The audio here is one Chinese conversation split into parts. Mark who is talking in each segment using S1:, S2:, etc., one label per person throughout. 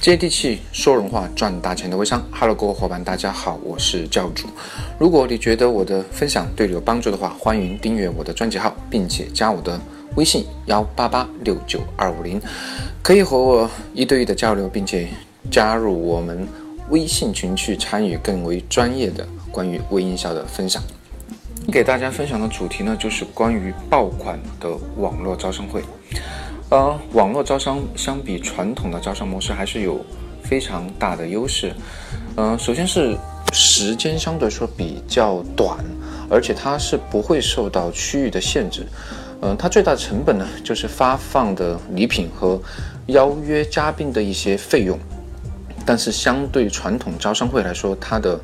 S1: 接地气说人话赚大钱的微商，Hello，各位伙伴，大家好，我是教主。如果你觉得我的分享对你有帮助的话，欢迎订阅我的专辑号，并且加我的微信幺八八六九二五零，可以和我一对一的交流，并且加入我们微信群去参与更为专业的关于微营销的分享。给大家分享的主题呢，就是关于爆款的网络招商会。呃，网络招商相比传统的招商模式还是有非常大的优势。嗯，首先是时间相对说比较短，而且它是不会受到区域的限制。嗯，它最大的成本呢就是发放的礼品和邀约嘉宾的一些费用。但是相对传统招商会来说，它的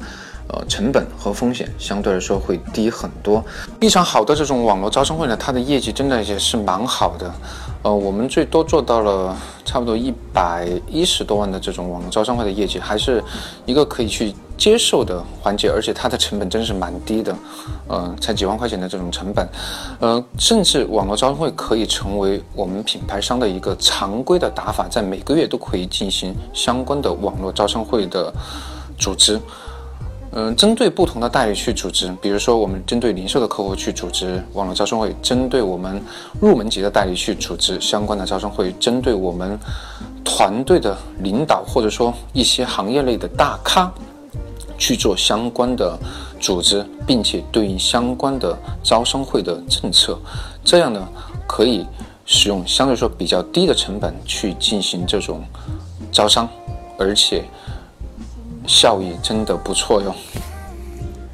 S1: 呃，成本和风险相对来说会低很多。一场好的这种网络招商会呢，它的业绩真的也是蛮好的。呃，我们最多做到了差不多一百一十多万的这种网络招商会的业绩，还是一个可以去接受的环节，而且它的成本真是蛮低的，呃，才几万块钱的这种成本。呃，甚至网络招商会可以成为我们品牌商的一个常规的打法，在每个月都可以进行相关的网络招商会的组织。嗯，针对不同的代理去组织，比如说我们针对零售的客户去组织网络招商会，针对我们入门级的代理去组织相关的招商会，针对我们团队的领导或者说一些行业内的大咖去做相关的组织，并且对应相关的招商会的政策，这样呢可以使用相对说比较低的成本去进行这种招商，而且。效益真的不错哟。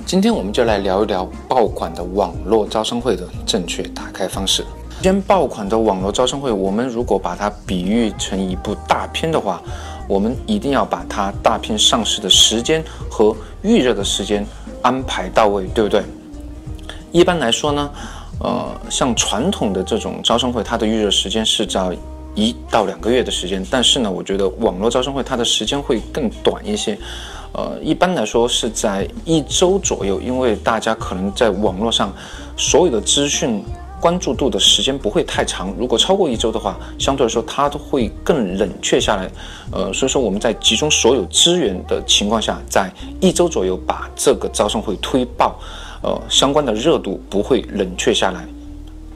S1: 今天我们就来聊一聊爆款的网络招商会的正确打开方式。首先，爆款的网络招商会，我们如果把它比喻成一部大片的话，我们一定要把它大片上市的时间和预热的时间安排到位，对不对？一般来说呢，呃，像传统的这种招商会，它的预热时间是在。一到两个月的时间，但是呢，我觉得网络招商会它的时间会更短一些，呃，一般来说是在一周左右，因为大家可能在网络上所有的资讯关注度的时间不会太长，如果超过一周的话，相对来说它都会更冷却下来，呃，所以说我们在集中所有资源的情况下，在一周左右把这个招商会推爆，呃，相关的热度不会冷却下来。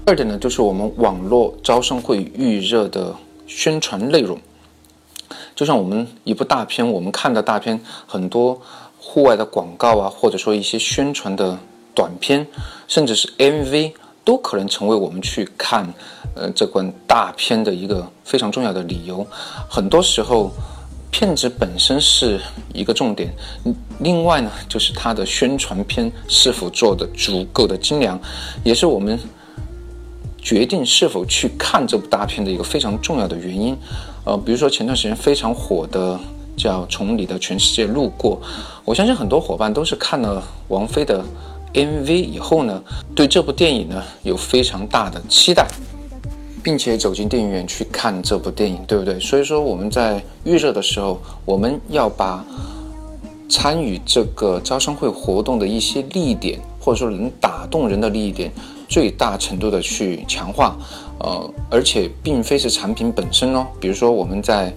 S1: 二点呢，就是我们网络招商会预热的宣传内容，就像我们一部大片，我们看的大片很多户外的广告啊，或者说一些宣传的短片，甚至是 MV，都可能成为我们去看呃这款大片的一个非常重要的理由。很多时候，片子本身是一个重点，另外呢，就是它的宣传片是否做的足够的精良，也是我们。决定是否去看这部大片的一个非常重要的原因，呃，比如说前段时间非常火的叫《从你的全世界路过》，我相信很多伙伴都是看了王菲的 MV 以后呢，对这部电影呢有非常大的期待，并且走进电影院去看这部电影，对不对？所以说我们在预热的时候，我们要把参与这个招商会活动的一些利益点，或者说能打动人的利益点。最大程度的去强化，呃，而且并非是产品本身哦。比如说我们在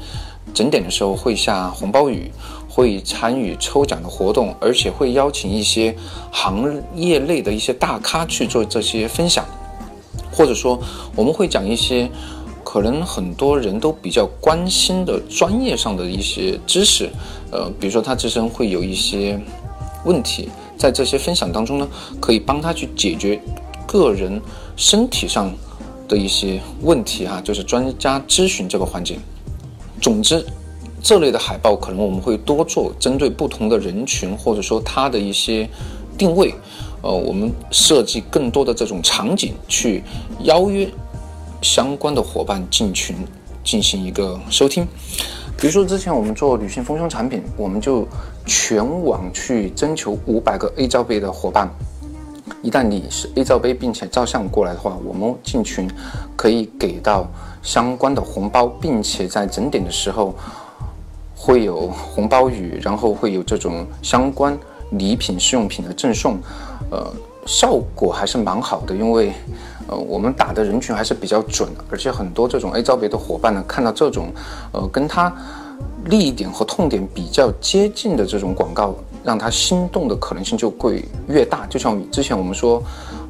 S1: 整点的时候会下红包雨，会参与抽奖的活动，而且会邀请一些行业内的一些大咖去做这些分享，或者说我们会讲一些可能很多人都比较关心的专业上的一些知识，呃，比如说他自身会有一些问题，在这些分享当中呢，可以帮他去解决。个人身体上的一些问题哈，就是专家咨询这个环节。总之，这类的海报可能我们会多做，针对不同的人群或者说他的一些定位，呃，我们设计更多的这种场景去邀约相关的伙伴进群进行一个收听。比如说之前我们做女性丰胸产品，我们就全网去征求五百个 A 罩杯的伙伴。一旦你是 A 罩杯，并且照相过来的话，我们进群可以给到相关的红包，并且在整点的时候会有红包雨，然后会有这种相关礼品、试用品的赠送，呃，效果还是蛮好的，因为呃我们打的人群还是比较准的，而且很多这种 A 罩杯的伙伴呢，看到这种呃跟他利益点和痛点比较接近的这种广告，让他心动的可能性就会越大。就像之前我们说。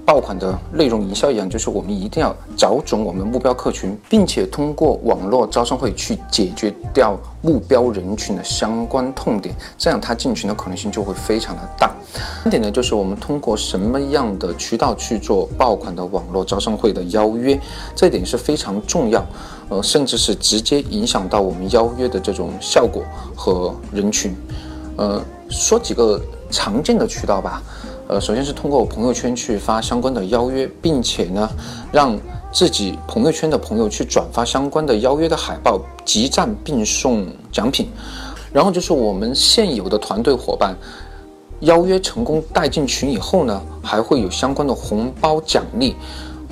S1: 爆款的内容营销一样，就是我们一定要找准我们目标客群，并且通过网络招商会去解决掉目标人群的相关痛点，这样他进群的可能性就会非常的大。第三点呢，就是我们通过什么样的渠道去做爆款的网络招商会的邀约，这一点是非常重要，呃，甚至是直接影响到我们邀约的这种效果和人群。呃，说几个常见的渠道吧。呃，首先是通过朋友圈去发相关的邀约，并且呢，让自己朋友圈的朋友去转发相关的邀约的海报，集赞并送奖品。然后就是我们现有的团队伙伴邀约成功带进群以后呢，还会有相关的红包奖励。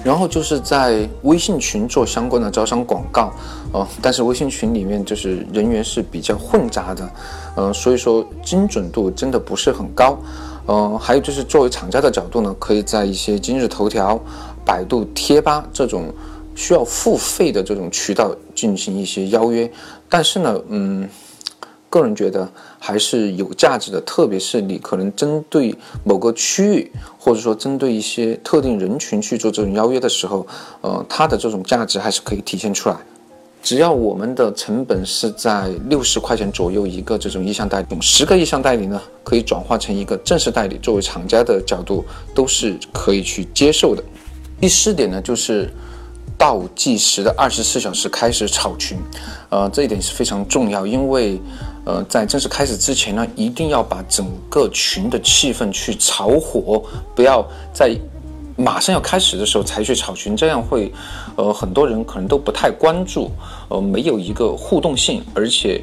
S1: 然后就是在微信群做相关的招商广告，呃，但是微信群里面就是人员是比较混杂的，呃，所以说精准度真的不是很高。嗯，还有就是作为厂家的角度呢，可以在一些今日头条、百度贴吧这种需要付费的这种渠道进行一些邀约。但是呢，嗯，个人觉得还是有价值的，特别是你可能针对某个区域，或者说针对一些特定人群去做这种邀约的时候，呃，它的这种价值还是可以体现出来。只要我们的成本是在六十块钱左右一个这种意向代理，十个意向代理呢，可以转化成一个正式代理，作为厂家的角度都是可以去接受的。第四点呢，就是倒计时的二十四小时开始炒群，呃，这一点是非常重要，因为呃，在正式开始之前呢，一定要把整个群的气氛去炒火，不要在。马上要开始的时候才去炒群，这样会，呃，很多人可能都不太关注，呃，没有一个互动性，而且，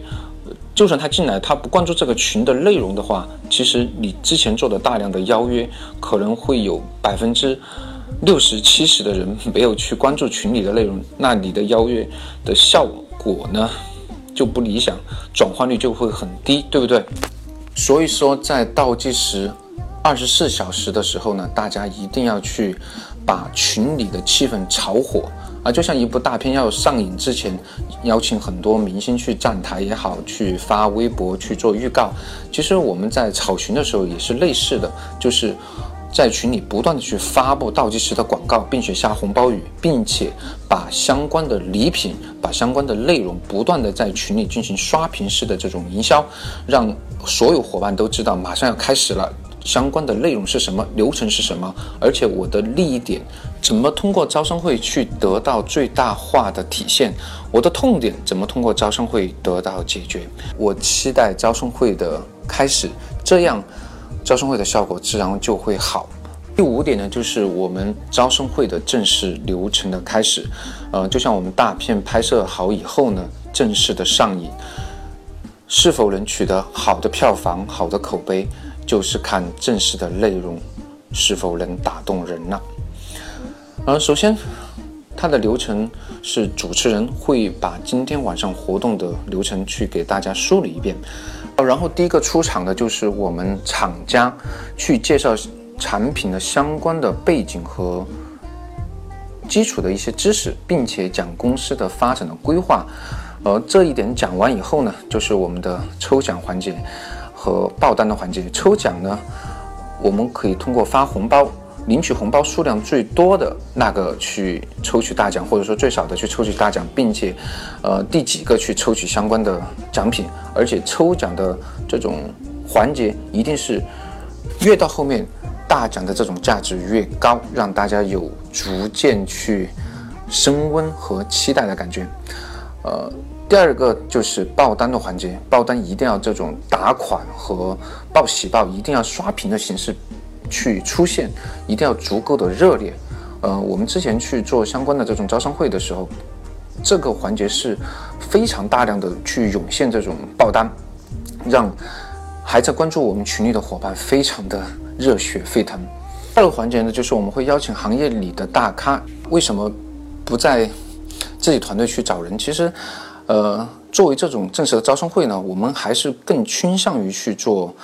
S1: 就算他进来，他不关注这个群的内容的话，其实你之前做的大量的邀约，可能会有百分之六十七十的人没有去关注群里的内容，那你的邀约的效果呢就不理想，转化率就会很低，对不对？所以说在倒计时。二十四小时的时候呢，大家一定要去把群里的气氛炒火啊！就像一部大片要上映之前，邀请很多明星去站台也好，去发微博去做预告。其实我们在炒群的时候也是类似的，就是在群里不断的去发布倒计时的广告，并且下红包雨，并且把相关的礼品、把相关的内容不断的在群里进行刷屏式的这种营销，让所有伙伴都知道马上要开始了。相关的内容是什么？流程是什么？而且我的利益点怎么通过招商会去得到最大化的体现？我的痛点怎么通过招商会得到解决？我期待招商会的开始，这样招商会的效果自然就会好。第五点呢，就是我们招商会的正式流程的开始。呃，就像我们大片拍摄好以后呢，正式的上映，是否能取得好的票房、好的口碑？就是看正式的内容是否能打动人了。呃，首先，它的流程是主持人会把今天晚上活动的流程去给大家梳理一遍，然后第一个出场的就是我们厂家去介绍产品的相关的背景和基础的一些知识，并且讲公司的发展的规划。而这一点讲完以后呢，就是我们的抽奖环节。和爆单的环节，抽奖呢，我们可以通过发红包，领取红包数量最多的那个去抽取大奖，或者说最少的去抽取大奖，并且，呃，第几个去抽取相关的奖品，而且抽奖的这种环节一定是越到后面，大奖的这种价值越高，让大家有逐渐去升温和期待的感觉，呃。第二个就是爆单的环节，爆单一定要这种打款和报喜报一定要刷屏的形式去出现，一定要足够的热烈。呃，我们之前去做相关的这种招商会的时候，这个环节是非常大量的去涌现这种爆单，让还在关注我们群里的伙伴非常的热血沸腾。第二个环节呢，就是我们会邀请行业里的大咖，为什么不在自己团队去找人？其实。呃，作为这种正式的招商会呢，我们还是更倾向于去做，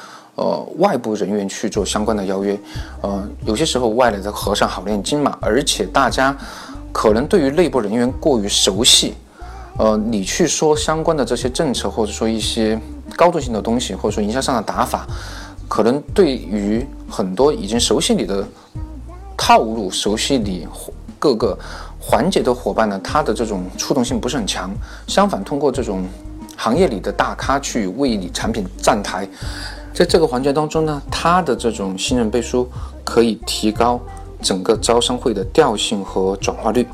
S1: 呃，外部人员去做相关的邀约。呃，有些时候外来的和尚好念经嘛，而且大家可能对于内部人员过于熟悉，呃，你去说相关的这些政策，或者说一些高度性的东西，或者说营销上的打法，可能对于很多已经熟悉你的套路、熟悉你各个环节的伙伴呢，他的这种触动性不是很强。相反，通过这种行业里的大咖去为你产品站台，在这个环节当中呢，他的这种信任背书可以提高整个招商会的调性和转化率。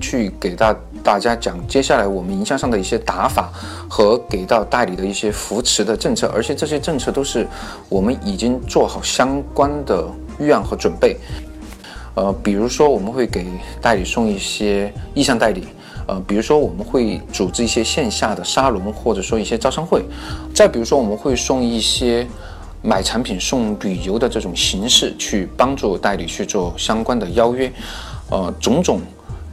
S1: 去给到大家讲接下来我们营销上的一些打法和给到代理的一些扶持的政策，而且这些政策都是我们已经做好相关的预案和准备。呃，比如说我们会给代理送一些意向代理，呃，比如说我们会组织一些线下的沙龙或者说一些招商会，再比如说我们会送一些买产品送旅游的这种形式去帮助代理去做相关的邀约，呃，种种。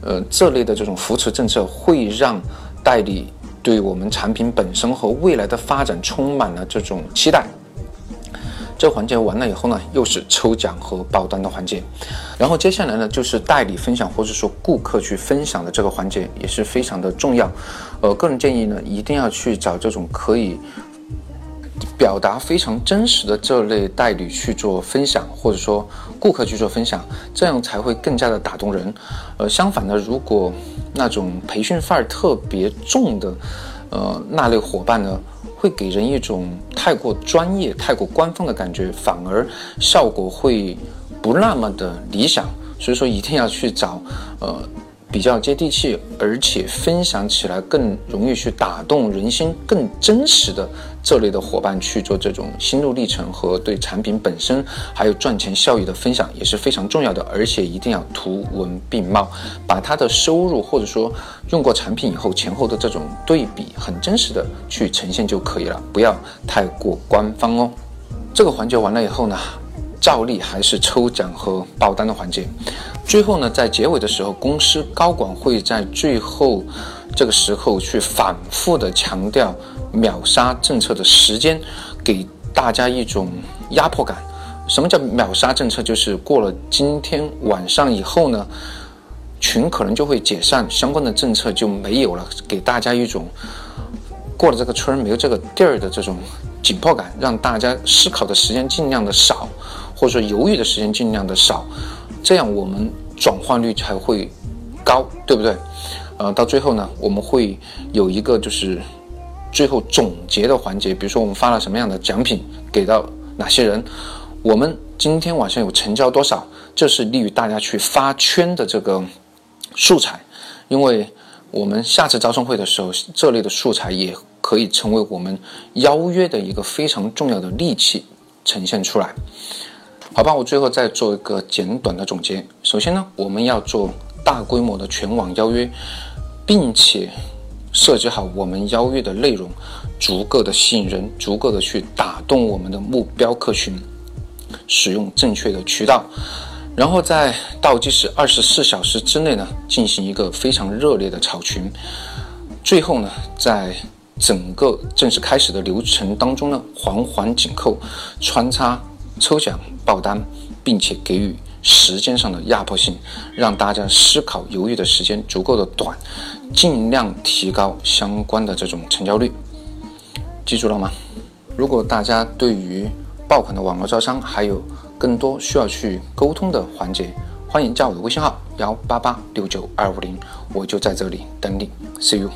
S1: 呃，这类的这种扶持政策会让代理对我们产品本身和未来的发展充满了这种期待。这环节完了以后呢，又是抽奖和爆单的环节，然后接下来呢就是代理分享或者说顾客去分享的这个环节也是非常的重要。呃，个人建议呢，一定要去找这种可以。表达非常真实的这类代理去做分享，或者说顾客去做分享，这样才会更加的打动人。呃，相反呢，如果那种培训范儿特别重的，呃，那类伙伴呢，会给人一种太过专业、太过官方的感觉，反而效果会不那么的理想。所以说，一定要去找，呃。比较接地气，而且分享起来更容易去打动人心、更真实的这类的伙伴去做这种心路历程和对产品本身还有赚钱效益的分享也是非常重要的。而且一定要图文并茂，把他的收入或者说用过产品以后前后的这种对比很真实的去呈现就可以了，不要太过官方哦。这个环节完了以后呢，照例还是抽奖和爆单的环节。最后呢，在结尾的时候，公司高管会在最后这个时候去反复的强调秒杀政策的时间，给大家一种压迫感。什么叫秒杀政策？就是过了今天晚上以后呢，群可能就会解散，相关的政策就没有了，给大家一种过了这个村没有这个地儿的这种紧迫感，让大家思考的时间尽量的少，或者说犹豫的时间尽量的少。这样我们转换率才会高，对不对？呃，到最后呢，我们会有一个就是最后总结的环节，比如说我们发了什么样的奖品给到哪些人，我们今天晚上有成交多少，这是利于大家去发圈的这个素材，因为我们下次招商会的时候，这类的素材也可以成为我们邀约的一个非常重要的利器呈现出来。好吧，我最后再做一个简短的总结。首先呢，我们要做大规模的全网邀约，并且设计好我们邀约的内容，足够的吸引人，足够的去打动我们的目标客群，使用正确的渠道，然后在倒计时二十四小时之内呢，进行一个非常热烈的炒群。最后呢，在整个正式开始的流程当中呢，环环紧扣，穿插抽奖。爆单，并且给予时间上的压迫性，让大家思考犹豫的时间足够的短，尽量提高相关的这种成交率。记住了吗？如果大家对于爆款的网络招商还有更多需要去沟通的环节，欢迎加我的微信号幺八八六九二五零，我就在这里等你。See you。